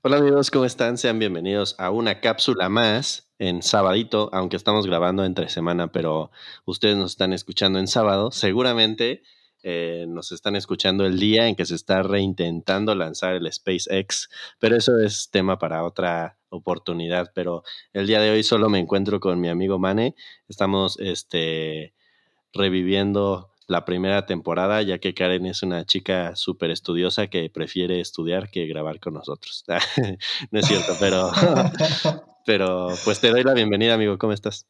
Hola amigos, ¿cómo están? Sean bienvenidos a una cápsula más en sabadito, aunque estamos grabando entre semana, pero ustedes nos están escuchando en sábado. Seguramente eh, nos están escuchando el día en que se está reintentando lanzar el SpaceX, pero eso es tema para otra oportunidad. Pero el día de hoy solo me encuentro con mi amigo Mane. Estamos este, reviviendo la primera temporada, ya que Karen es una chica súper estudiosa que prefiere estudiar que grabar con nosotros. no es cierto, pero, pero pues te doy la bienvenida, amigo. ¿Cómo estás?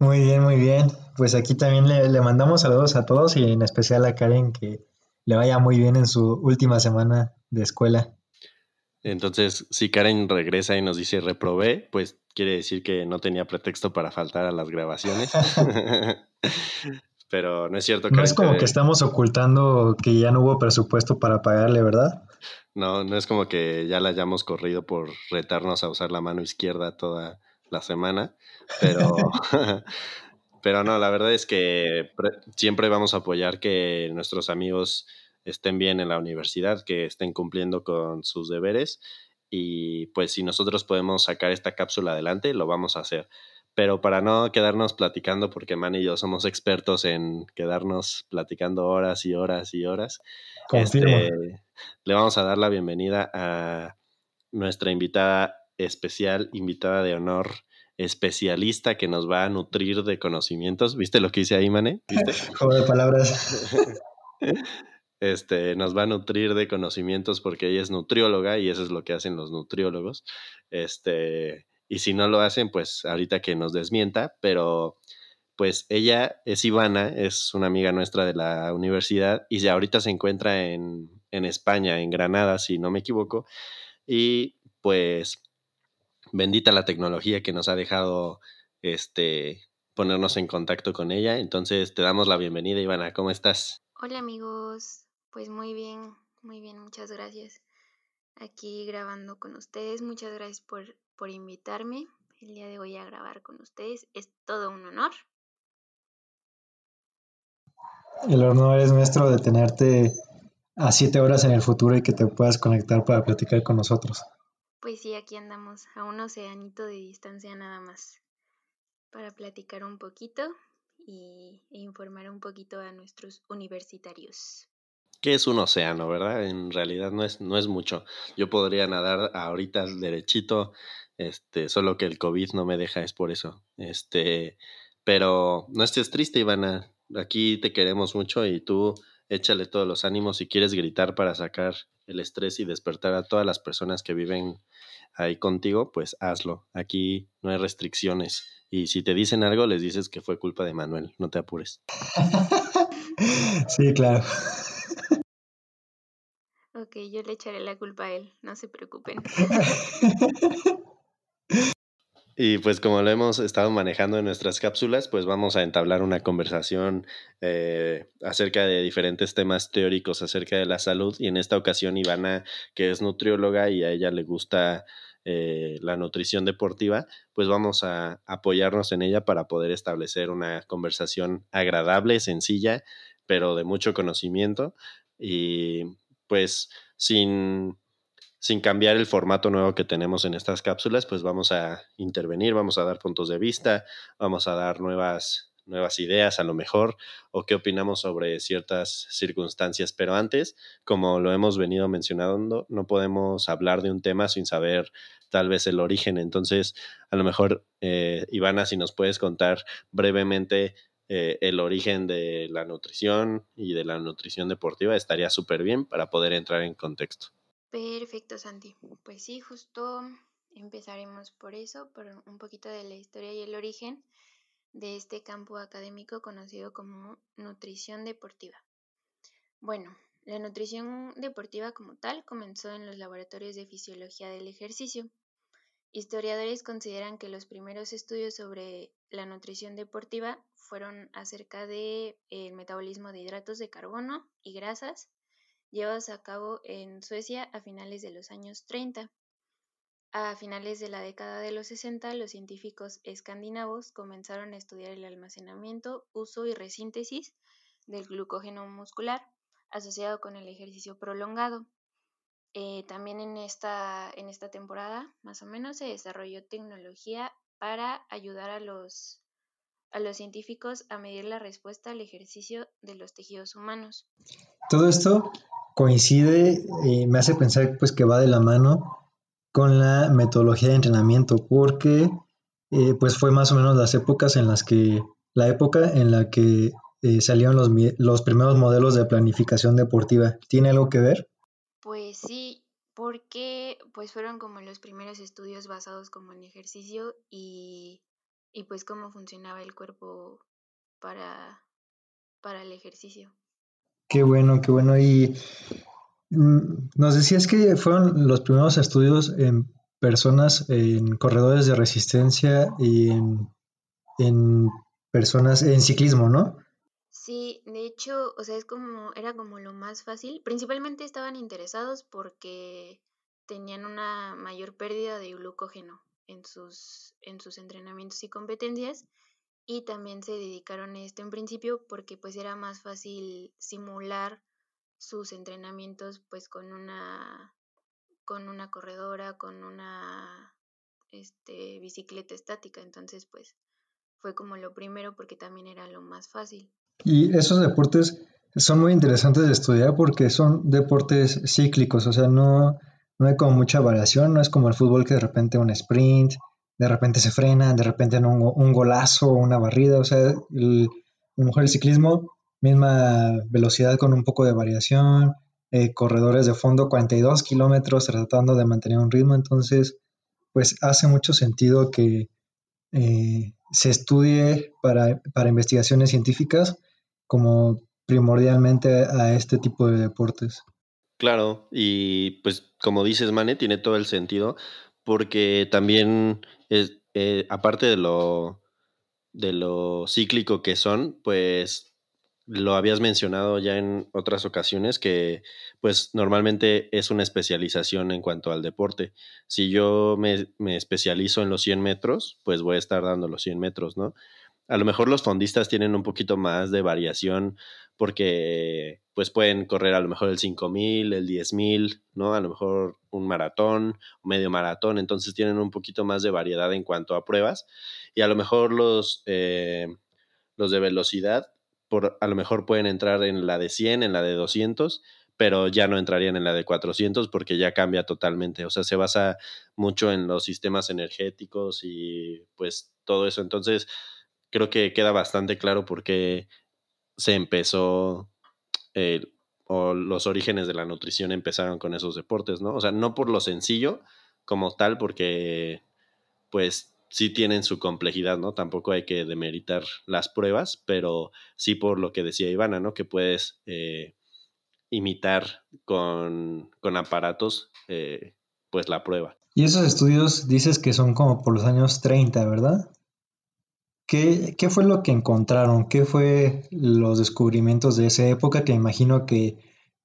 Muy bien, muy bien. Pues aquí también le, le mandamos saludos a todos y en especial a Karen que le vaya muy bien en su última semana de escuela. Entonces, si Karen regresa y nos dice reprobé, pues quiere decir que no tenía pretexto para faltar a las grabaciones. pero no es cierto. No es como que estamos ocultando que ya no hubo presupuesto para pagarle, ¿verdad? No, no es como que ya la hayamos corrido por retarnos a usar la mano izquierda toda la semana, pero, pero no, la verdad es que siempre vamos a apoyar que nuestros amigos estén bien en la universidad, que estén cumpliendo con sus deberes y pues si nosotros podemos sacar esta cápsula adelante, lo vamos a hacer. Pero para no quedarnos platicando, porque Man y yo somos expertos en quedarnos platicando horas y horas y horas, este, le vamos a dar la bienvenida a nuestra invitada especial, invitada de honor, especialista que nos va a nutrir de conocimientos. ¿Viste lo que hice ahí, Mane? ¿Viste? Juego de palabras. Este, nos va a nutrir de conocimientos porque ella es nutrióloga y eso es lo que hacen los nutriólogos. Este, y si no lo hacen, pues ahorita que nos desmienta, pero pues ella es Ivana, es una amiga nuestra de la universidad y ahorita se encuentra en, en España, en Granada, si no me equivoco. Y pues bendita la tecnología que nos ha dejado este ponernos en contacto con ella. Entonces te damos la bienvenida, Ivana. ¿Cómo estás? Hola amigos, pues muy bien, muy bien, muchas gracias. Aquí grabando con ustedes, muchas gracias por por invitarme el día de hoy a grabar con ustedes. Es todo un honor. El honor es nuestro de tenerte a siete horas en el futuro y que te puedas conectar para platicar con nosotros. Pues sí, aquí andamos a un oceanito de distancia nada más para platicar un poquito y, e informar un poquito a nuestros universitarios. ¿Qué es un océano, verdad? En realidad no es, no es mucho. Yo podría nadar ahorita derechito este, solo que el COVID no me deja, es por eso. Este, pero no estés triste, Ivana. Aquí te queremos mucho y tú échale todos los ánimos si quieres gritar para sacar el estrés y despertar a todas las personas que viven ahí contigo, pues hazlo. Aquí no hay restricciones. Y si te dicen algo, les dices que fue culpa de Manuel. No te apures. sí, claro. Yo le echaré la culpa a él. No se preocupen. Y pues como lo hemos estado manejando en nuestras cápsulas, pues vamos a entablar una conversación eh, acerca de diferentes temas teóricos acerca de la salud. Y en esta ocasión Ivana, que es nutrióloga y a ella le gusta eh, la nutrición deportiva, pues vamos a apoyarnos en ella para poder establecer una conversación agradable, sencilla, pero de mucho conocimiento. Y pues sin sin cambiar el formato nuevo que tenemos en estas cápsulas, pues vamos a intervenir, vamos a dar puntos de vista, vamos a dar nuevas, nuevas ideas a lo mejor, o qué opinamos sobre ciertas circunstancias. Pero antes, como lo hemos venido mencionando, no podemos hablar de un tema sin saber tal vez el origen. Entonces, a lo mejor, eh, Ivana, si nos puedes contar brevemente eh, el origen de la nutrición y de la nutrición deportiva, estaría súper bien para poder entrar en contexto. Perfecto, Santi. Pues sí, justo empezaremos por eso, por un poquito de la historia y el origen de este campo académico conocido como nutrición deportiva. Bueno, la nutrición deportiva como tal comenzó en los laboratorios de fisiología del ejercicio. Historiadores consideran que los primeros estudios sobre la nutrición deportiva fueron acerca del el metabolismo de hidratos de carbono y grasas llevados a cabo en Suecia a finales de los años 30. A finales de la década de los 60, los científicos escandinavos comenzaron a estudiar el almacenamiento, uso y resíntesis del glucógeno muscular asociado con el ejercicio prolongado. Eh, también en esta, en esta temporada, más o menos, se desarrolló tecnología para ayudar a los, a los científicos a medir la respuesta al ejercicio de los tejidos humanos. Todo esto coincide y me hace pensar pues que va de la mano con la metodología de entrenamiento, porque eh, pues fue más o menos las épocas en las que, la época en la que eh, salieron los, los primeros modelos de planificación deportiva. ¿Tiene algo que ver? Pues sí, porque pues fueron como los primeros estudios basados como en ejercicio y, y pues cómo funcionaba el cuerpo para, para el ejercicio. Qué bueno, qué bueno. Y mm, nos decías que fueron los primeros estudios en personas en corredores de resistencia y en, en personas en ciclismo, ¿no? Sí, de hecho, o sea, es como, era como lo más fácil. Principalmente estaban interesados porque tenían una mayor pérdida de glucógeno en sus, en sus entrenamientos y competencias. Y también se dedicaron a esto en principio porque pues era más fácil simular sus entrenamientos pues con una con una corredora, con una este bicicleta estática, entonces pues fue como lo primero porque también era lo más fácil. Y esos deportes son muy interesantes de estudiar porque son deportes cíclicos, o sea, no, no hay como mucha variación, no es como el fútbol que de repente un sprint, de repente se frena, de repente un, un golazo, una barrida, o sea, el, a lo mejor el ciclismo, misma velocidad con un poco de variación, eh, corredores de fondo 42 kilómetros tratando de mantener un ritmo, entonces, pues hace mucho sentido que eh, se estudie para, para investigaciones científicas como primordialmente a este tipo de deportes. Claro, y pues como dices, Mane, tiene todo el sentido, porque también es, eh, aparte de lo, de lo cíclico que son, pues lo habías mencionado ya en otras ocasiones que pues normalmente es una especialización en cuanto al deporte. Si yo me, me, especializo en los 100 metros, pues voy a estar dando los 100 metros, ¿no? A lo mejor los fondistas tienen un poquito más de variación porque pues pueden correr a lo mejor el 5000, el 10000, ¿no? A lo mejor un maratón, medio maratón, entonces tienen un poquito más de variedad en cuanto a pruebas y a lo mejor los, eh, los de velocidad por, a lo mejor pueden entrar en la de 100, en la de 200, pero ya no entrarían en la de 400 porque ya cambia totalmente, o sea, se basa mucho en los sistemas energéticos y pues todo eso, entonces creo que queda bastante claro por qué se empezó o los orígenes de la nutrición empezaron con esos deportes, ¿no? O sea, no por lo sencillo como tal, porque pues sí tienen su complejidad, ¿no? Tampoco hay que demeritar las pruebas, pero sí por lo que decía Ivana, ¿no? Que puedes eh, imitar con, con aparatos, eh, pues la prueba. Y esos estudios dices que son como por los años 30, ¿verdad? ¿Qué, ¿Qué, fue lo que encontraron? ¿Qué fue los descubrimientos de esa época que imagino que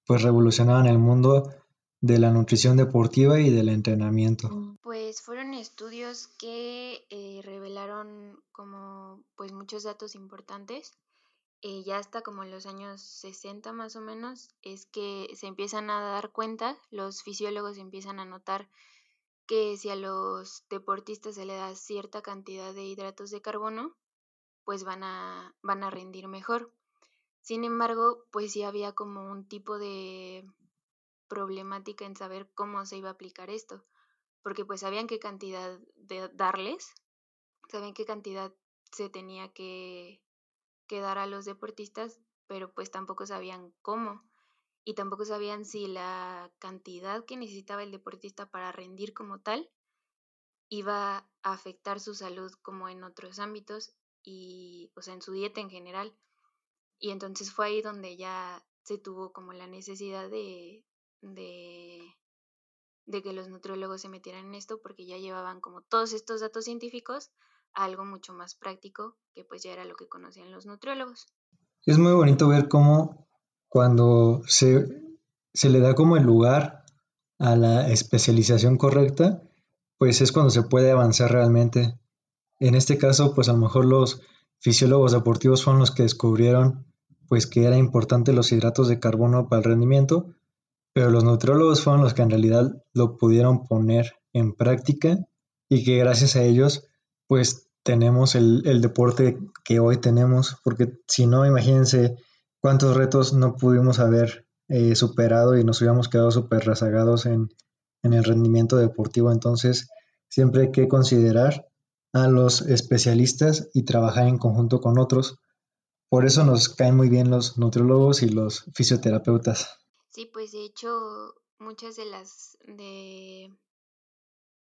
pues revolucionaban el mundo de la nutrición deportiva y del entrenamiento? Mm, pues fueron estudios que eh, revelaron como pues muchos datos importantes. Eh, ya hasta como en los años 60 más o menos es que se empiezan a dar cuenta, los fisiólogos empiezan a notar que si a los deportistas se le da cierta cantidad de hidratos de carbono, pues van a, van a rendir mejor. Sin embargo, pues sí había como un tipo de problemática en saber cómo se iba a aplicar esto, porque pues sabían qué cantidad de darles, sabían qué cantidad se tenía que, que dar a los deportistas, pero pues tampoco sabían cómo y tampoco sabían si la cantidad que necesitaba el deportista para rendir como tal iba a afectar su salud como en otros ámbitos y, o sea, en su dieta en general. Y entonces fue ahí donde ya se tuvo como la necesidad de, de, de que los nutriólogos se metieran en esto porque ya llevaban como todos estos datos científicos a algo mucho más práctico que pues ya era lo que conocían los nutriólogos. Es muy bonito ver cómo cuando se, le da como el lugar a la especialización correcta, pues es cuando se puede avanzar realmente. En este caso, pues a lo mejor los fisiólogos deportivos fueron los que descubrieron pues que era importante los hidratos de carbono para el rendimiento, pero los nutriólogos fueron los que en realidad lo pudieron poner en práctica y que gracias a ellos pues tenemos el, deporte que hoy tenemos, porque si no, imagínense cuántos retos no pudimos haber eh, superado y nos hubiéramos quedado súper rezagados en, en el rendimiento deportivo. Entonces, siempre hay que considerar a los especialistas y trabajar en conjunto con otros. Por eso nos caen muy bien los nutriólogos y los fisioterapeutas. Sí, pues de hecho muchas de las de,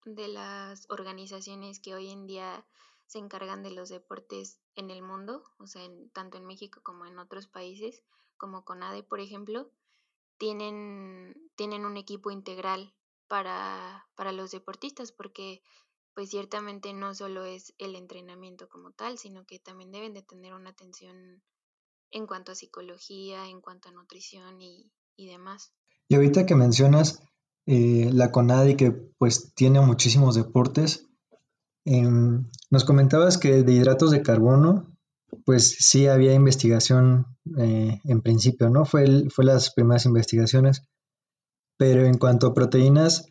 de las organizaciones que hoy en día se encargan de los deportes en el mundo, o sea, tanto en México como en otros países, como CONADE, por ejemplo, tienen, tienen un equipo integral para, para los deportistas, porque pues ciertamente no solo es el entrenamiento como tal, sino que también deben de tener una atención en cuanto a psicología, en cuanto a nutrición y, demás. Y ahorita que mencionas eh, la CONADI que pues tiene muchísimos deportes, em, nos comentabas que de hidratos de carbono, pues sí había investigación eh, en principio, ¿no? Fue, fue las primeras investigaciones, pero en cuanto a proteínas,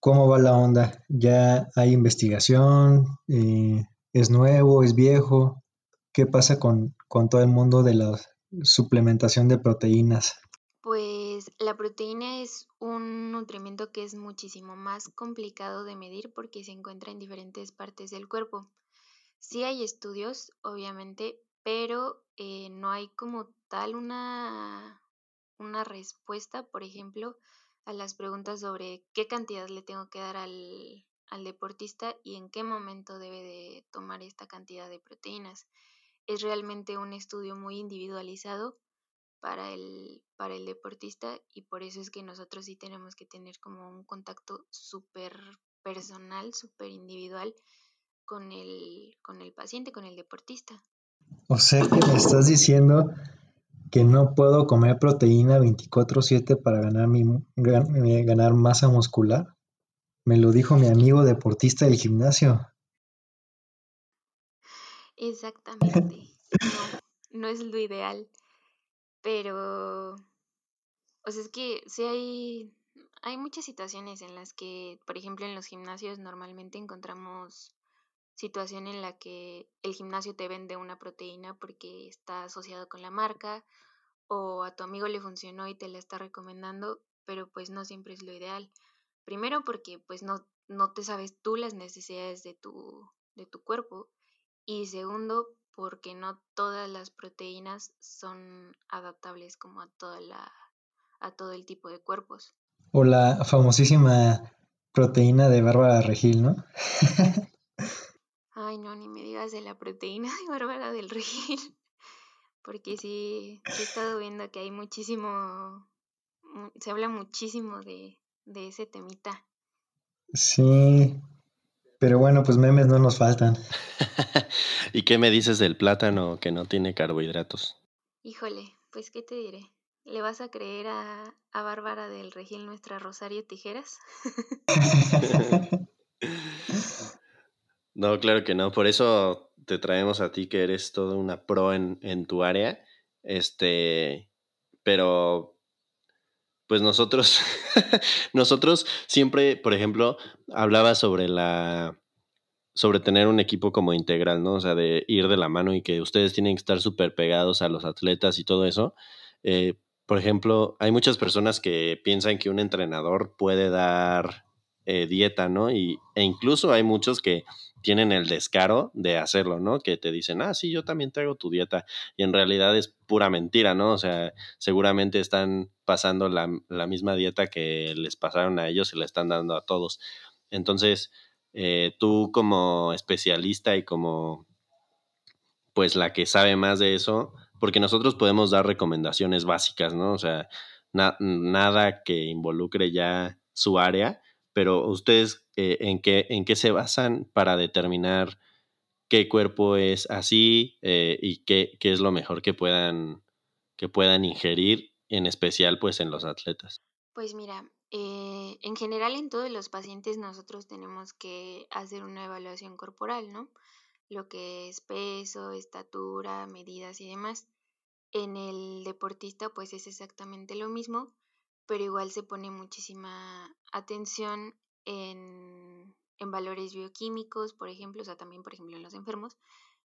¿Cómo va la onda? ¿Ya hay investigación? Eh, ¿Es nuevo? ¿Es viejo? ¿Qué pasa con, todo el mundo de la suplementación de proteínas? La proteína es un nutrimiento que es muchísimo más complicado de medir porque se encuentra en diferentes partes del cuerpo. Sí hay estudios, obviamente, pero eh, no hay como tal una, una respuesta, por ejemplo, a las preguntas sobre qué cantidad le tengo que dar al, deportista y en qué momento debe de tomar esta cantidad de proteínas. Es realmente un estudio muy individualizado para el, para el deportista y por eso es que nosotros sí tenemos que tener como un contacto súper personal, súper individual con el, con el paciente, con el deportista. O sea que me estás diciendo que no puedo comer proteína 24/7 para ganar, mi, ganar masa muscular. Me lo dijo mi amigo deportista del gimnasio. Exactamente. No, no es lo ideal. Pero, o sea, es que sí hay, hay muchas situaciones en las que, por ejemplo, en los gimnasios normalmente encontramos situación en la que el gimnasio te vende una proteína porque está asociado con la marca o a tu amigo le funcionó y te la está recomendando, pero pues no siempre es lo ideal. Primero porque pues no, no te sabes tú las necesidades de tu, de tu cuerpo y segundo porque no todas las proteínas son adaptables como a toda la a todo el tipo de cuerpos. O la famosísima proteína de Bárbara Regil, ¿no? Ay, no, ni me digas de la proteína de Bárbara del Regil, porque sí, he estado viendo que hay muchísimo, se habla muchísimo de, de ese temita. Sí, pero bueno, pues memes no nos faltan. ¿Y qué me dices del plátano que no tiene carbohidratos? Híjole, pues qué te diré. ¿Le vas a creer a, a Bárbara del Regil nuestra Rosario Tijeras? No, claro que no. Por eso te traemos a ti que eres toda una pro en, en tu área. Este, pero pues nosotros, nosotros siempre, por ejemplo, hablaba sobre la, sobre tener un equipo como integral, ¿no? O sea, de ir de la mano y que ustedes tienen que estar súper pegados a los atletas y todo eso. Eh, por ejemplo, hay muchas personas que piensan que un entrenador puede dar eh, dieta, ¿no? Y, e incluso hay muchos que tienen el descaro de hacerlo, ¿no? Que te dicen, ah, sí, yo también traigo tu dieta. Y en realidad es pura mentira, ¿no? O sea, seguramente están pasando la, misma dieta que les pasaron a ellos y le están dando a todos. Entonces, eh, tú como especialista y como, pues, la que sabe más de eso, porque nosotros podemos dar recomendaciones básicas, ¿no? O sea, nada que involucre ya su área, pero ustedes eh, ¿en, qué, en qué se basan para determinar qué cuerpo es así eh, y qué, qué, es lo mejor que puedan, que puedan ingerir, en especial pues en los atletas. Pues mira, eh, en general en todos los pacientes nosotros tenemos que hacer una evaluación corporal, ¿no? Lo que es peso, estatura, medidas y demás. En el deportista pues es exactamente lo mismo, pero igual se pone muchísima atención en, en valores bioquímicos, por ejemplo, o sea, también, por ejemplo, en los enfermos,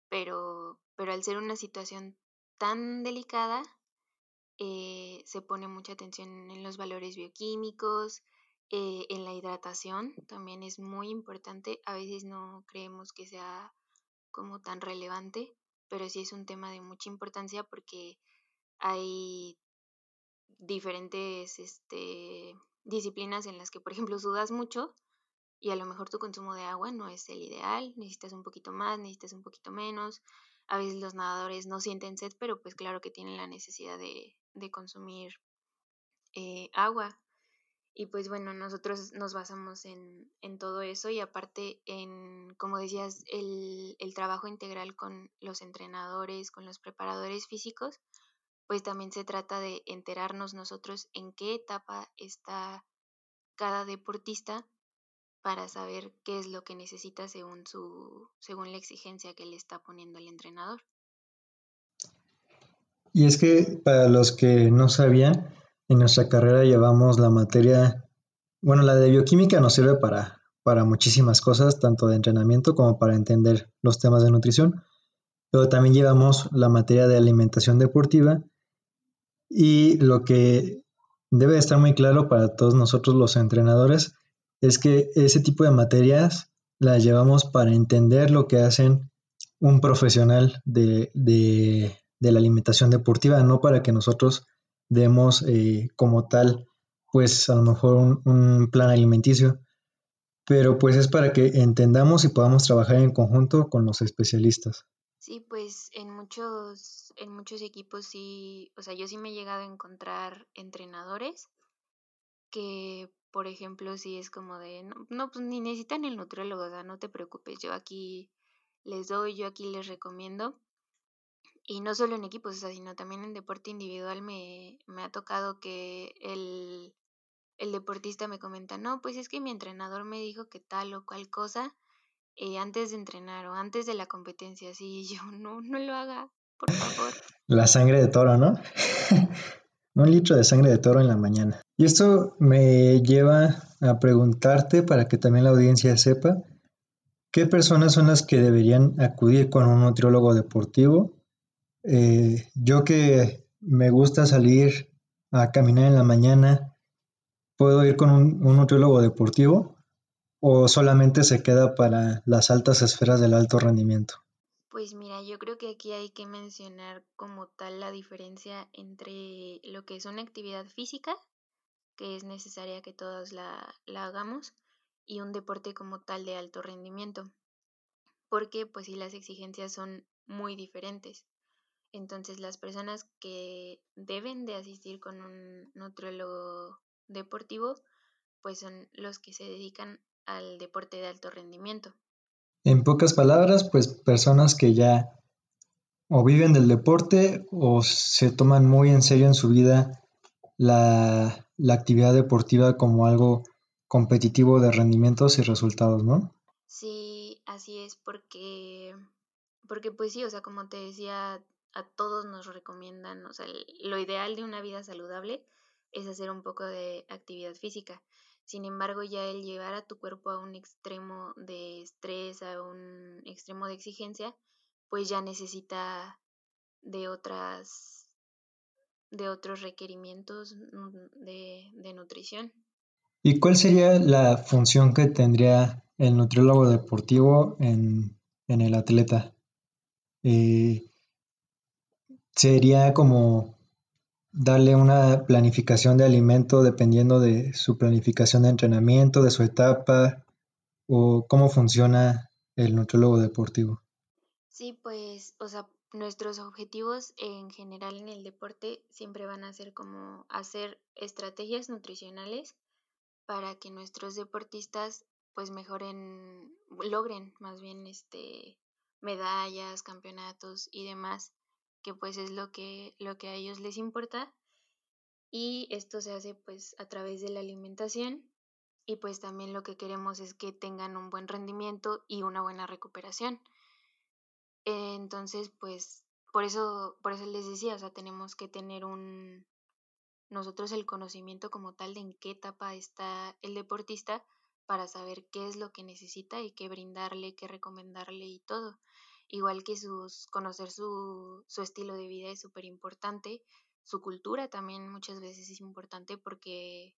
pero, pero al ser una situación tan delicada, eh, se pone mucha atención en los valores bioquímicos, eh, en la hidratación, también es muy importante. A veces no creemos que sea como tan relevante, pero sí es un tema de mucha importancia porque hay diferentes este, disciplinas en las que, por ejemplo, sudas mucho y a lo mejor tu consumo de agua no es el ideal, necesitas un poquito más, necesitas un poquito menos. A veces los nadadores no sienten sed, pero pues claro que tienen la necesidad de, de consumir eh, agua. Y pues bueno, nosotros nos basamos en, en, todo eso y aparte en, como decías, el, el trabajo integral con los entrenadores, con los preparadores físicos, pues también se trata de enterarnos nosotros en qué etapa está cada deportista para saber qué es lo que necesita según su según la exigencia que le está poniendo el entrenador. Y es que para los que no sabían, en nuestra carrera llevamos la materia, bueno, la de bioquímica nos sirve para, para muchísimas cosas, tanto de entrenamiento como para entender los temas de nutrición, pero también llevamos la materia de alimentación deportiva y lo que debe estar muy claro para todos nosotros los entrenadores es que ese tipo de materias las llevamos para entender lo que hacen un profesional de, de la alimentación deportiva, no para que nosotros demos eh, como tal, pues a lo mejor un, plan alimenticio, pero pues es para que entendamos y podamos trabajar en conjunto con los especialistas. Sí, pues en muchos, en muchos equipos sí, o sea, yo sí me he llegado a encontrar entrenadores que, por ejemplo, sí es como de, no, no pues ni necesitan el nutriólogo, o sea, no te preocupes, yo aquí les doy, yo aquí les recomiendo, y no solo en equipos, sino también en deporte individual me, me ha tocado que el, el, deportista me comenta, no, pues es que mi entrenador me dijo que tal o cual cosa eh, antes de entrenar o antes de la competencia, así yo, no, no lo haga, por favor. La sangre de toro, ¿no? Un litro de sangre de toro en la mañana. Y esto me lleva a preguntarte para que también la audiencia sepa, ¿qué personas son las que deberían acudir con un nutriólogo deportivo eh, yo que me gusta salir a caminar en la mañana, ¿puedo ir con un, nutriólogo deportivo o solamente se queda para las altas esferas del alto rendimiento? Pues mira, yo creo que aquí hay que mencionar como tal la diferencia entre lo que es una actividad física, que es necesaria que todos la, la hagamos, y un deporte como tal de alto rendimiento. Porque pues sí las exigencias son muy diferentes. Entonces las personas que deben de asistir con un nutriólogo deportivo, pues son los que se dedican al deporte de alto rendimiento. En pocas palabras, pues personas que ya o viven del deporte o se toman muy en serio en su vida la, la actividad deportiva como algo competitivo de rendimientos y resultados, ¿no? Sí, así es porque, porque pues sí, o sea, como te decía, a todos nos recomiendan, o sea, lo ideal de una vida saludable es hacer un poco de actividad física. Sin embargo, ya el llevar a tu cuerpo a un extremo de estrés, a un extremo de exigencia, pues ya necesita de otras de otros requerimientos de, de nutrición. ¿Y cuál sería la función que tendría el nutriólogo deportivo en, en el atleta? Eh, sería como darle una planificación de alimento dependiendo de su planificación de entrenamiento, de su etapa o cómo funciona el nutriólogo deportivo. Sí, pues, o sea, nuestros objetivos en general en el deporte siempre van a ser como hacer estrategias nutricionales para que nuestros deportistas pues mejoren, logren más bien este medallas, campeonatos y demás que pues es lo que, lo que a ellos les importa. Y esto se hace pues a través de la alimentación y pues también lo que queremos es que tengan un buen rendimiento y una buena recuperación. Entonces pues por eso, por eso les decía, o sea, tenemos que tener un, nosotros el conocimiento como tal de en qué etapa está el deportista para saber qué es lo que necesita y qué brindarle, qué recomendarle y todo. Igual que sus, conocer su, su estilo de vida es súper importante, su cultura también muchas veces es importante porque,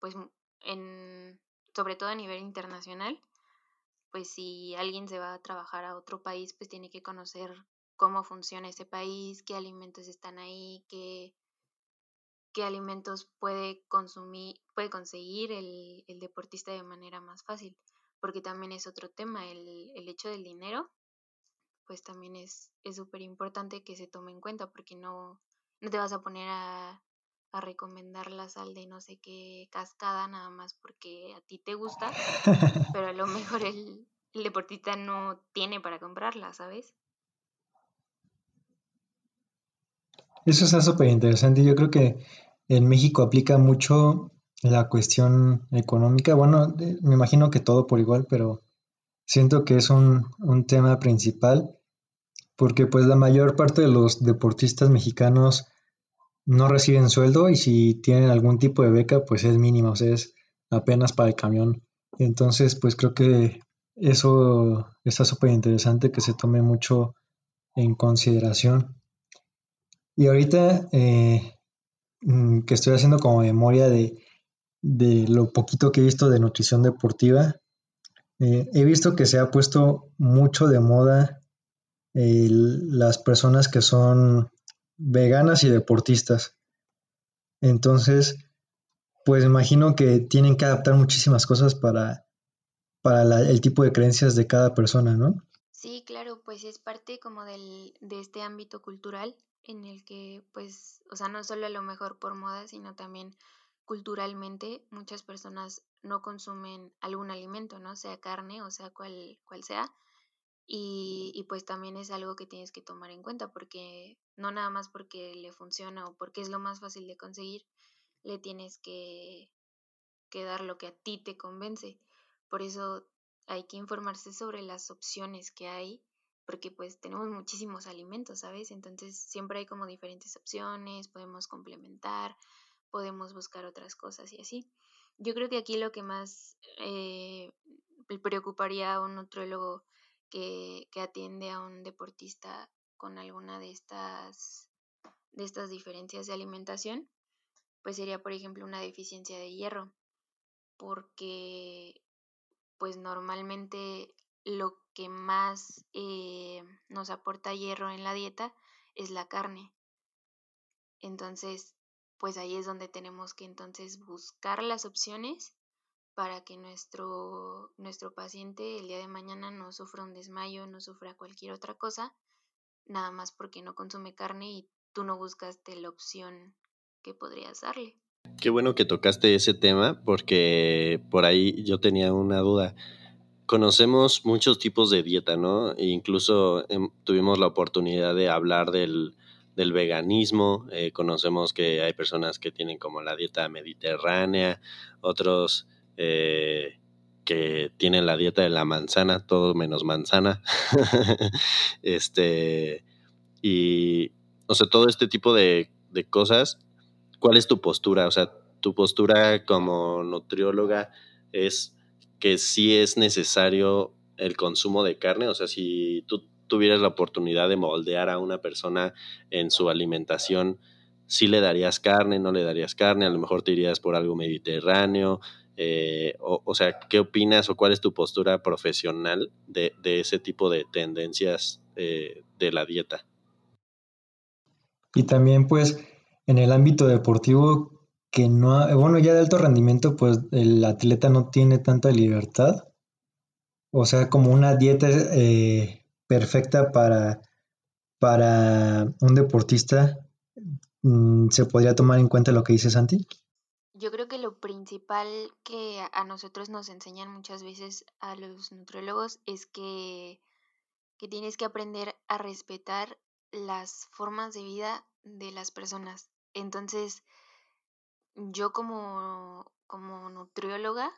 pues, en, sobre todo a nivel internacional, pues si alguien se va a trabajar a otro país, pues tiene que conocer cómo funciona ese país, qué alimentos están ahí, qué, qué alimentos puede consumir, puede conseguir el, el, deportista de manera más fácil. Porque también es otro tema, el, el hecho del dinero, pues también es súper importante que se tome en cuenta, porque no, no te vas a poner a, a recomendar la sal de no sé qué cascada nada más porque a ti te gusta, pero a lo mejor el, el deportista no tiene para comprarla, ¿sabes? Eso está súper interesante. Yo creo que en México aplica mucho la cuestión económica. Bueno, me imagino que todo por igual, pero siento que es un, un tema principal porque pues la mayor parte de los deportistas mexicanos no reciben sueldo y si tienen algún tipo de beca pues es mínimo, o sea, es apenas para el camión. Entonces pues creo que eso está súper interesante que se tome mucho en consideración. Y ahorita eh, mm, que estoy haciendo como memoria de, lo poquito que he visto de nutrición deportiva, eh, he visto que se ha puesto mucho de moda las personas que son veganas y deportistas. Entonces, pues imagino que tienen que adaptar muchísimas cosas para, para el tipo de creencias de cada persona, ¿no? Sí, claro, pues es parte como del, de este ámbito cultural en el que, pues, o sea, no solo a lo mejor por moda, sino también culturalmente muchas personas no consumen algún alimento, ¿no? Sea carne o sea cual, cual sea. Y, y, pues también es algo que tienes que tomar en cuenta porque no nada más porque le funciona o porque es lo más fácil de conseguir, le tienes que, dar lo que a ti te convence. Por eso hay que informarse sobre las opciones que hay porque pues tenemos muchísimos alimentos, ¿sabes? Entonces siempre hay como diferentes opciones, podemos complementar, podemos buscar otras cosas y así. Yo creo que aquí lo que más eh, preocuparía a un nutriólogo que, atiende a un deportista con alguna de estas, de estas diferencias de alimentación, pues sería, por ejemplo, una deficiencia de hierro, porque pues normalmente lo que más eh, nos aporta hierro en la dieta es la carne. Entonces, pues ahí es donde tenemos que entonces buscar las opciones para que nuestro, nuestro paciente el día de mañana no sufra un desmayo, no sufra cualquier otra cosa, nada más porque no consume carne y tú no buscaste la opción que podrías darle. Qué bueno que tocaste ese tema porque por ahí yo tenía una duda conocemos muchos tipos de dieta, ¿no? E incluso em, tuvimos la oportunidad de hablar del, del veganismo. Eh, conocemos que hay personas que tienen como la dieta mediterránea, otros eh, que tienen la dieta de la manzana, todo menos manzana. este, y, o sea, todo este tipo de, de cosas. ¿Cuál es tu postura? O sea, tu postura como nutrióloga es que sí es necesario el consumo de carne, o sea, si tú tuvieras la oportunidad de moldear a una persona en su alimentación, sí le darías carne, no le darías carne, a lo mejor te irías por algo mediterráneo, eh, o, sea, ¿qué opinas o cuál es tu postura profesional de, ese tipo de tendencias eh, de la dieta? Y también pues en el ámbito deportivo, que no, bueno, ya de alto rendimiento, pues el atleta no tiene tanta libertad. O sea, como una dieta eh, perfecta para, para un deportista, mm, ¿se podría tomar en cuenta lo que dice Santi? Yo creo que principal que a nosotros nos enseñan muchas veces a los nutriólogos es que, que tienes que aprender a respetar las formas de vida de las personas. Entonces, yo como, como nutrióloga,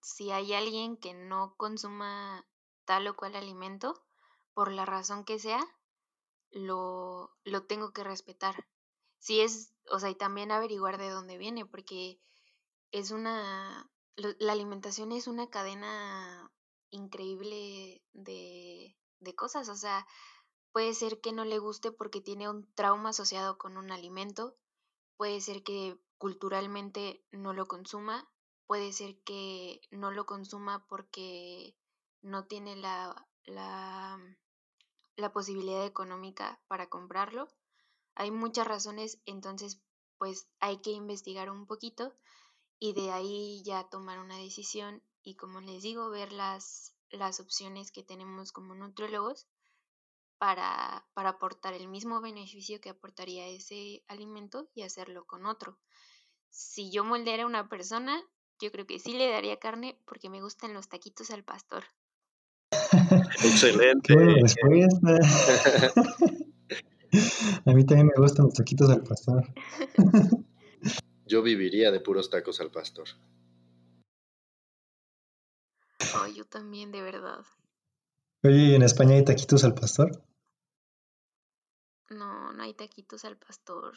si hay alguien que no consuma tal o cual alimento, por la razón que sea, lo, lo tengo que respetar. Si es o sea, y también averiguar de dónde viene, porque es una, la alimentación es una cadena increíble de, de cosas, o sea, puede ser que no le guste porque tiene un trauma asociado con un alimento, puede ser que culturalmente no lo consuma, puede ser que no lo consuma porque no tiene la, la, la posibilidad económica para comprarlo. Hay muchas razones, entonces pues hay que investigar un poquito y de ahí ya tomar una decisión y como les digo, ver las, las opciones que tenemos como nutriólogos para, para aportar el mismo beneficio que aportaría ese alimento y hacerlo con otro. Si yo moldeara a una persona, yo creo que sí le daría carne porque me gustan los taquitos al pastor. Excelente. a mí también me gustan los taquitos al pastor. Yo viviría de puros tacos al pastor. Oh, yo también, de verdad. Oye, ¿en España hay taquitos al pastor? No, no hay taquitos al pastor.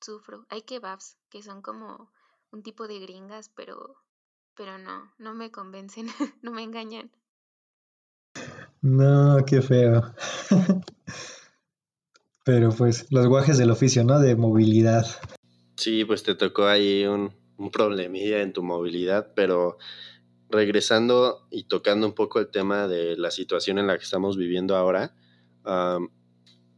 Sufro. Hay kebabs, que son como un tipo de gringas, pero, pero no, no me convencen, no me engañan. No, qué feo. Pero pues los guajes del oficio, ¿no? De movilidad. Sí, pues te tocó ahí un, un problemilla en tu movilidad, pero regresando y tocando un poco el tema de la situación en la que estamos viviendo ahora,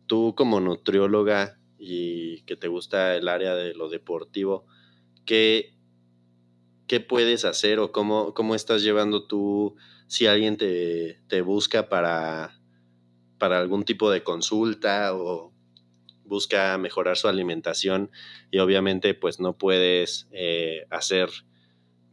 tú como nutrióloga y que te gusta el área de lo deportivo, ¿qué, qué puedes hacer o cómo, cómo estás llevando tú si alguien te, te busca para, para algún tipo de consulta o busca mejorar su alimentación y obviamente pues no puedes eh, hacer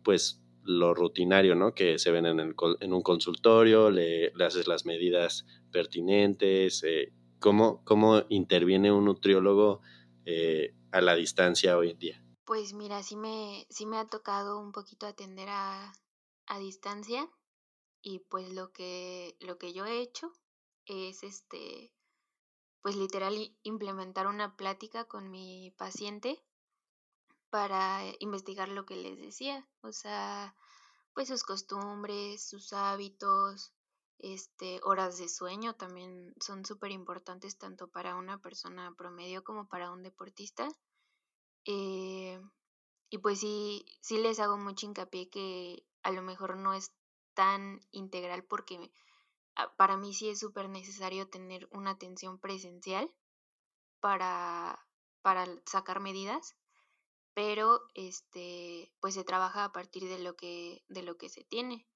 pues lo rutinario, ¿no? Que se ven en, el, en un consultorio, le, haces las medidas pertinentes, eh, ¿cómo, ¿cómo, interviene un nutriólogo eh, a la distancia hoy en día? Pues mira, sí me, sí me ha tocado un poquito atender a, a distancia y pues lo que, lo que yo he hecho es este pues literal implementar una plática con mi paciente para investigar lo que les decía, o sea, pues sus costumbres, sus hábitos, este, horas de sueño también son súper importantes tanto para una persona promedio como para un deportista. Eh, y pues sí, sí les hago mucho hincapié que a lo mejor no es tan integral porque para mí sí es súper necesario tener una atención presencial para, para sacar medidas, pero este, pues se trabaja a partir de lo que, de lo que se tiene.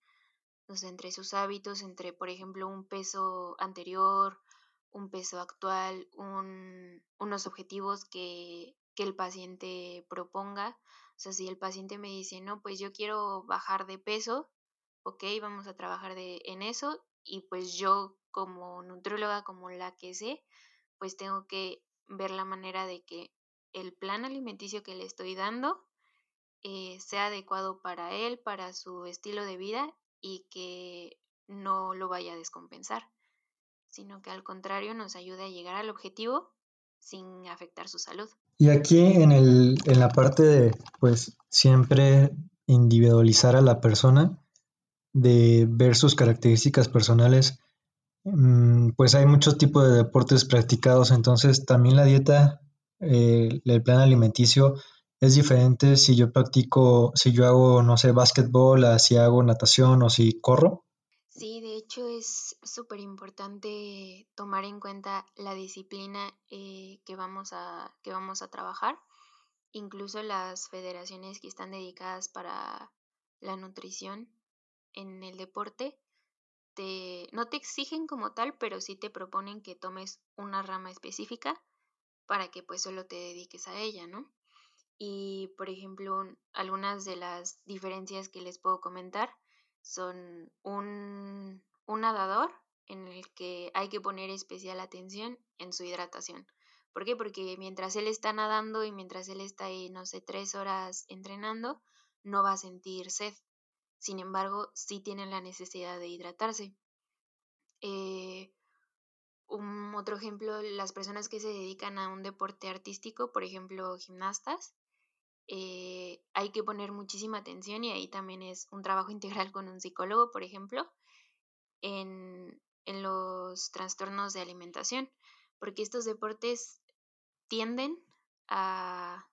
Entonces, entre sus hábitos, entre, por ejemplo, un peso anterior, un peso actual, un, unos objetivos que, que el paciente proponga. O sea, si el paciente me dice, no, pues yo quiero bajar de peso, ok, vamos a trabajar de, en eso y pues yo como nutrióloga, como la que sé, pues tengo que ver la manera de que el plan alimenticio que le estoy dando eh, sea adecuado para él, para su estilo de vida y que no lo vaya a descompensar, sino que al contrario nos ayude a llegar al objetivo sin afectar su salud. Y aquí en, el, en la parte de, pues, siempre individualizar a la persona, de ver sus características personales, mm, pues hay muchos tipos de deportes practicados, entonces también la dieta, eh, el plan alimenticio es diferente si yo practico, si yo hago, no sé, básquetbol, si hago natación o si corro. Sí, de hecho es súper importante tomar en cuenta la disciplina eh, que, vamos a, que vamos a trabajar. Incluso las federaciones que están dedicadas para la nutrición en el deporte te, no te exigen como tal, pero sí te proponen que tomes una rama específica para que pues solo te dediques a ella, ¿no? Y por ejemplo, algunas de las diferencias que les puedo comentar son un, un nadador en el que hay que poner especial atención en su hidratación. ¿Por qué? Porque mientras él está nadando y mientras él está ahí, no sé, tres horas entrenando, no va a sentir sed. Sin embargo, sí tienen la necesidad de hidratarse. Eh, un otro ejemplo, las personas que se dedican a un deporte artístico, por ejemplo, gimnastas, eh, hay que poner muchísima atención y ahí también es un trabajo integral con un psicólogo, por ejemplo, en, en los trastornos de alimentación, porque estos deportes tienden a,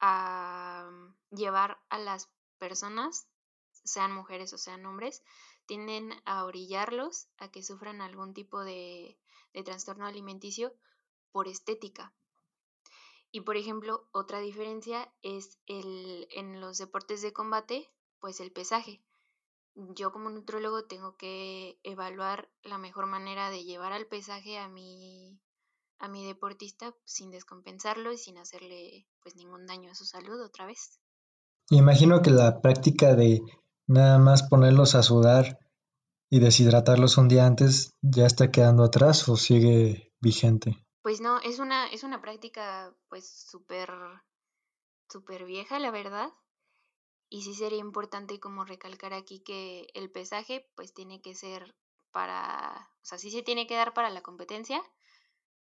a llevar a las personas, sean mujeres o sean hombres, tienden a orillarlos a que sufran algún tipo de, de trastorno alimenticio por estética. Y por ejemplo, otra diferencia es el, en los deportes de combate, pues el pesaje. Yo como nutrólogo tengo que evaluar la mejor manera de llevar al pesaje a mi, a mi deportista sin descompensarlo y sin hacerle pues ningún daño a su salud otra vez. Imagino que la práctica de nada más ponerlos a sudar y deshidratarlos un día antes ya está quedando atrás o sigue vigente. Pues no, es una, es una práctica pues súper, súper vieja, la verdad. Y sí sería importante como recalcar aquí que el pesaje pues tiene que ser para, o sea, sí se tiene que dar para la competencia,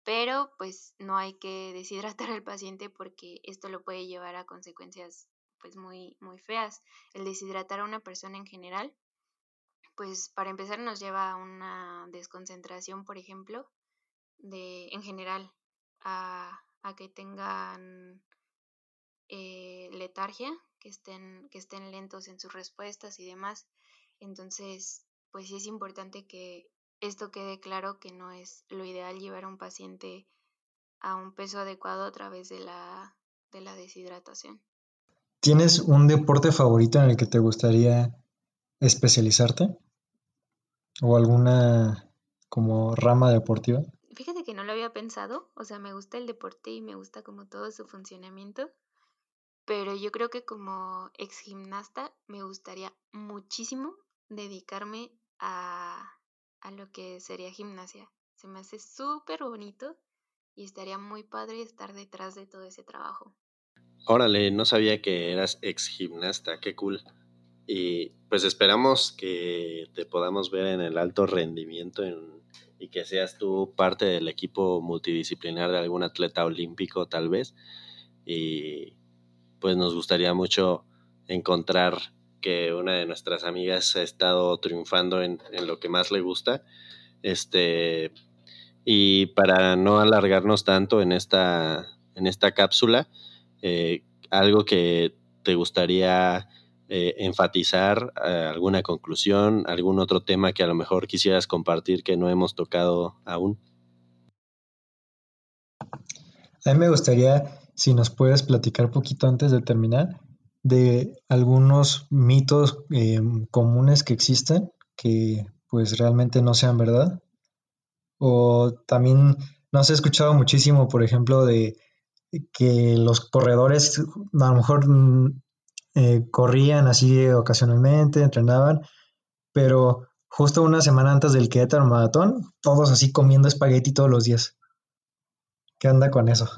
pero pues no hay que deshidratar al paciente porque esto lo puede llevar a consecuencias pues muy, muy feas. El deshidratar a una persona en general, pues para empezar nos lleva a una desconcentración, por ejemplo, de, en general, a, a que tengan eh, letargia, que estén, que estén lentos en sus respuestas y demás. Entonces, pues sí es importante que esto quede claro que no es lo ideal llevar a un paciente a un peso adecuado a través de la, de la deshidratación. ¿Tienes un deporte favorito en el que te gustaría especializarte? ¿O alguna como rama deportiva? Fíjate que no lo había pensado, o sea, me gusta el deporte y me gusta como todo su funcionamiento, pero yo creo que como ex gimnasta me gustaría muchísimo dedicarme a, a lo que sería gimnasia. Se me hace súper bonito y estaría muy padre estar detrás de todo ese trabajo. Órale, no sabía que eras ex gimnasta, qué cool. Y pues esperamos que te podamos ver en el alto rendimiento y que seas tú parte del equipo multidisciplinar de algún atleta olímpico tal vez. Y pues nos gustaría mucho encontrar que una de nuestras amigas ha estado triunfando en, en lo que más le gusta. Este, y para no alargarnos tanto en esta, en esta cápsula, eh, algo que te gustaría eh, enfatizar, eh, alguna conclusión, algún otro tema que a lo mejor quisieras compartir que no hemos tocado aún. A mí me gustaría, si nos puedes platicar poquito antes de terminar, de algunos mitos comunes que existen que pues realmente no sean verdad. O también nos he escuchado muchísimo, por ejemplo, de que los corredores a lo mejor mm, eh, corrían así ocasionalmente, entrenaban, pero justo una semana antes del Querétaro Maratón, todos así comiendo espagueti todos los días. ¿Qué anda con eso?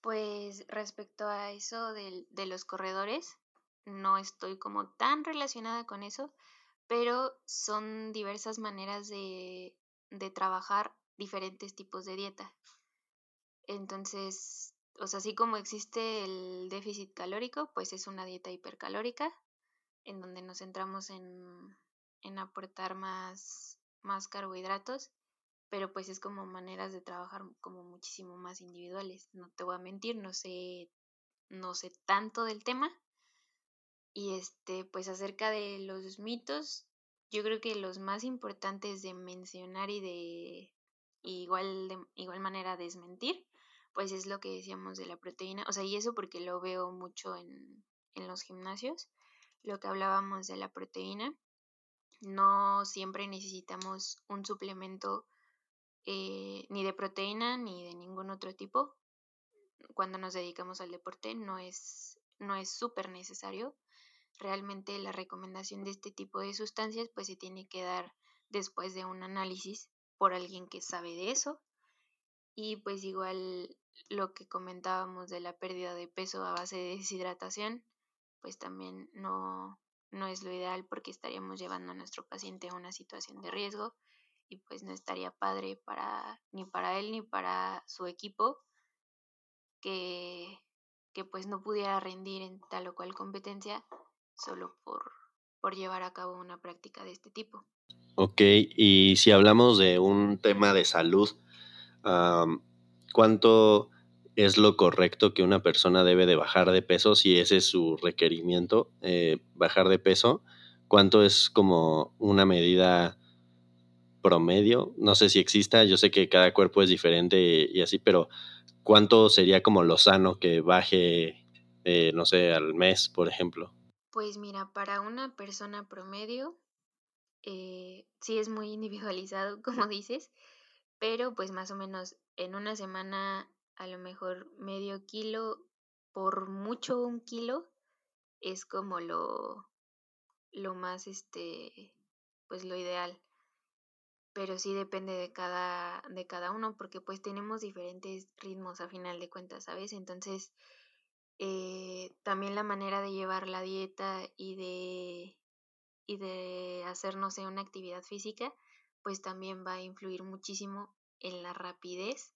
Pues respecto a eso de, de los corredores, no estoy como tan relacionada con eso, pero son diversas maneras de, de trabajar diferentes tipos de dieta. Entonces, o sea, así como existe el déficit calórico, pues es una dieta hipercalórica, en donde nos centramos en, en aportar más, más carbohidratos, pero pues es como maneras de trabajar como muchísimo más individuales. No te voy a mentir, no sé, no sé tanto del tema. Y este, pues acerca de los mitos, yo creo que los más importantes de mencionar y de igual de igual manera desmentir pues es lo que decíamos de la proteína, o sea, y eso porque lo veo mucho en, en los gimnasios, lo que hablábamos de la proteína, no siempre necesitamos un suplemento eh, ni de proteína ni de ningún otro tipo. Cuando nos dedicamos al deporte no es no es súper necesario. Realmente la recomendación de este tipo de sustancias pues se tiene que dar después de un análisis por alguien que sabe de eso y pues igual lo que comentábamos de la pérdida de peso a base de deshidratación, pues también no, no es lo ideal porque estaríamos llevando a nuestro paciente a una situación de riesgo y pues no estaría padre para ni para él ni para su equipo que, que pues no pudiera rendir en tal o cual competencia solo por, por llevar a cabo una práctica de este tipo. Ok, y si hablamos de un tema de salud, ¿cuánto es lo correcto que una persona debe de bajar de peso si ese es su requerimiento, eh, bajar de peso? ¿Cuánto es como una medida promedio? No sé si exista, yo sé que cada cuerpo es diferente y así, pero ¿cuánto sería como lo sano que baje, eh, no sé, al mes, por ejemplo? Pues mira, para una persona promedio, eh, sí es muy individualizado, como dices, pero pues más o menos en una semana a lo mejor medio kilo, por mucho un kilo, es como lo, lo más, este, pues lo ideal. Pero sí depende de cada, de cada uno, porque pues tenemos diferentes ritmos a final de cuentas, ¿sabes? Entonces, eh, también la manera de llevar la dieta y de, y de una actividad física, pues también va a influir muchísimo en la rapidez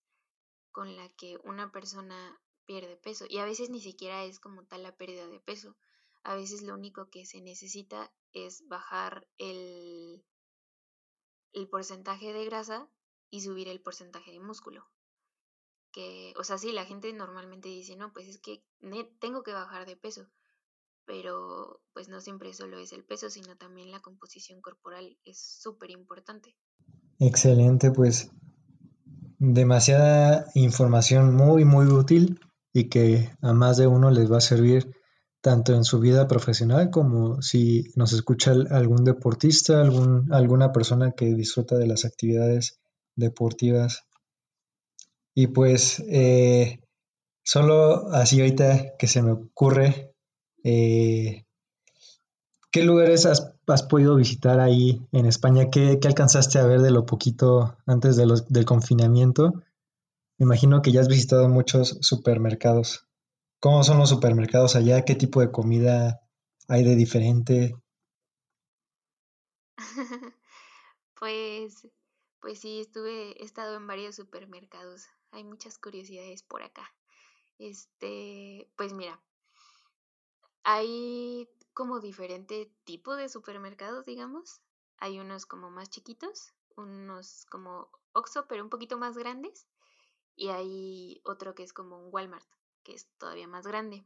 con la que una persona pierde peso. Y a veces ni siquiera es como tal la pérdida de peso. A veces lo único que se necesita es bajar el, el porcentaje de grasa y subir el porcentaje de músculo que, o sea, sí, la gente normalmente dice, no, pues es que tengo que bajar de peso, pero pues no siempre solo es el peso, sino también la composición corporal es súper importante. Excelente, pues demasiada información muy, muy útil y que a más de uno les va a servir tanto en su vida profesional como si nos escucha algún deportista, algún, alguna persona que disfruta de las actividades deportivas y pues eh, solo así ahorita que se me ocurre, eh, ¿qué lugares has, podido visitar ahí en España? ¿Qué, alcanzaste a ver de lo poquito antes del confinamiento? Me imagino que ya has visitado muchos supermercados. ¿Cómo son los supermercados allá? ¿Qué tipo de comida hay de diferente? pues, pues sí, estuve, he estado en varios supermercados hay muchas curiosidades por acá. Este, pues mira, hay como diferente tipo de supermercados, digamos. Hay unos como más chiquitos, unos como Oxxo, pero un poquito más grandes. Y hay otro que es como un Walmart, que es todavía más grande.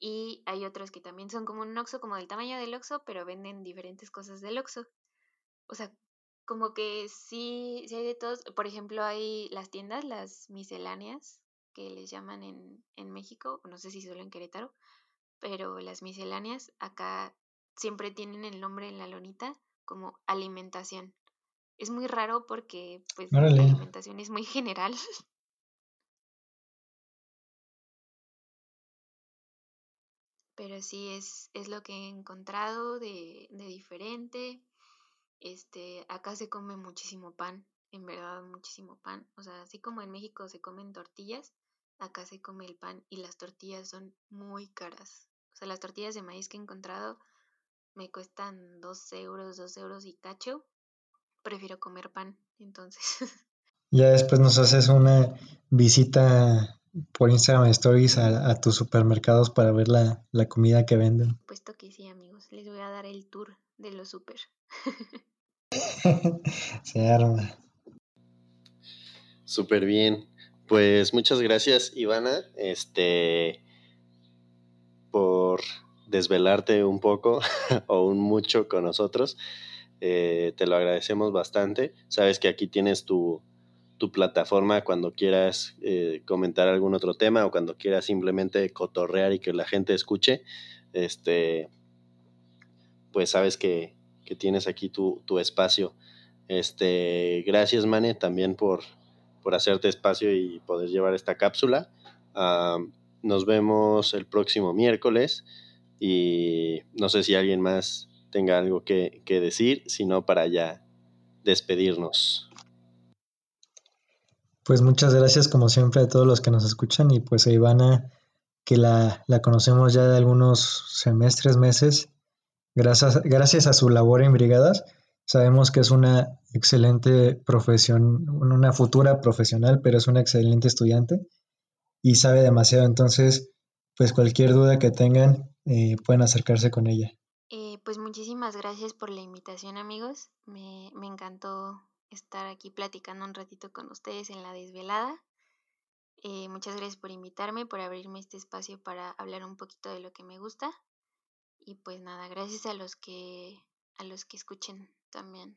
Y hay otros que también son como un Oxxo, como del tamaño del Oxxo, pero venden diferentes cosas del Oxxo. O sea, como que sí, sí hay de todos. Por ejemplo, hay las tiendas, las misceláneas, que les llaman en, en México, no sé si solo en Querétaro, pero las misceláneas acá siempre tienen el nombre en la lonita como alimentación. Es muy raro porque pues la alimentación es muy general. Pero sí es, es lo que he encontrado de, de diferente. Este, acá se come muchísimo pan, en verdad muchísimo pan. O sea, así como en México se comen tortillas, acá se come el pan y las tortillas son muy caras. O sea, las tortillas de maíz que he encontrado me cuestan dos euros, dos euros y cacho. Prefiero comer pan, entonces. Ya después nos haces una visita por Instagram Stories a, tus supermercados para ver la, la comida que venden. Puesto que sí, amigos. Les voy a dar el tour de los super. Se arma. Súper bien. Pues muchas gracias, Ivana, este, por desvelarte un poco o un mucho con nosotros. Eh, te lo agradecemos bastante. Sabes que aquí tienes tu, tu plataforma cuando quieras eh, comentar algún otro tema o cuando quieras simplemente cotorrear y que la gente escuche. Este, pues sabes que, que tienes aquí tu, tu espacio. Este, gracias, Mane, también por, por hacerte espacio y poder llevar esta cápsula. Nos vemos el próximo miércoles y no sé si alguien más tenga algo que, decir, sino para ya despedirnos. Pues muchas gracias como siempre a todos los que nos escuchan y pues a Ivana que la, la conocemos ya de algunos semestres, meses, gracias, gracias a su labor en brigadas. Sabemos que es una excelente profesión, una futura profesional, pero es una excelente estudiante y sabe demasiado. Entonces, pues cualquier duda que tengan, eh, pueden acercarse con ella. Eh, pues muchísimas gracias por la invitación, amigos. Me, me encantó estar aquí platicando un ratito con ustedes en la desvelada. Eh, muchas gracias por invitarme, por abrirme este espacio para hablar un poquito de lo que me gusta. Y pues nada, gracias a los que a los que escuchen también.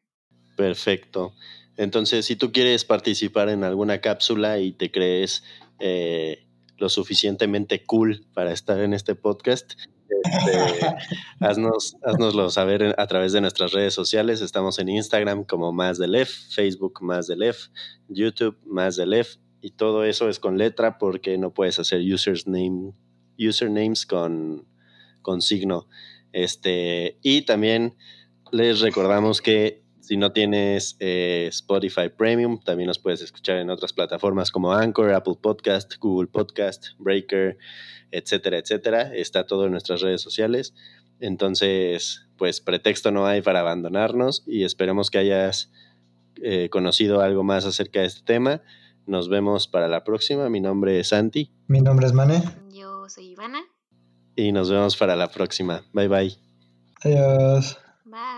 Perfecto. Entonces, si tú quieres participar en alguna cápsula y te crees eh, lo suficientemente cool para estar en este podcast, este, haznos, haznoslo saber a través de nuestras redes sociales. Estamos en Instagram como Más de Lef, Facebook Más de Lef, YouTube Más de Lef y todo eso es con letra porque no puedes hacer username, usernames con, con signo. Este, y también les recordamos que si no tienes eh, Spotify Premium, también nos puedes escuchar en otras plataformas como Anchor, Apple Podcast, Google Podcast, Breaker, etcétera, etcétera. Está todo en nuestras redes sociales. Entonces, pues pretexto no hay para abandonarnos y esperemos que hayas eh, conocido algo más acerca de este tema. Nos vemos para la próxima. Mi nombre es Santi. Mi nombre es Mane. Yo soy Ivana. Y nos vemos para la próxima. Bye bye. Adiós. Bye.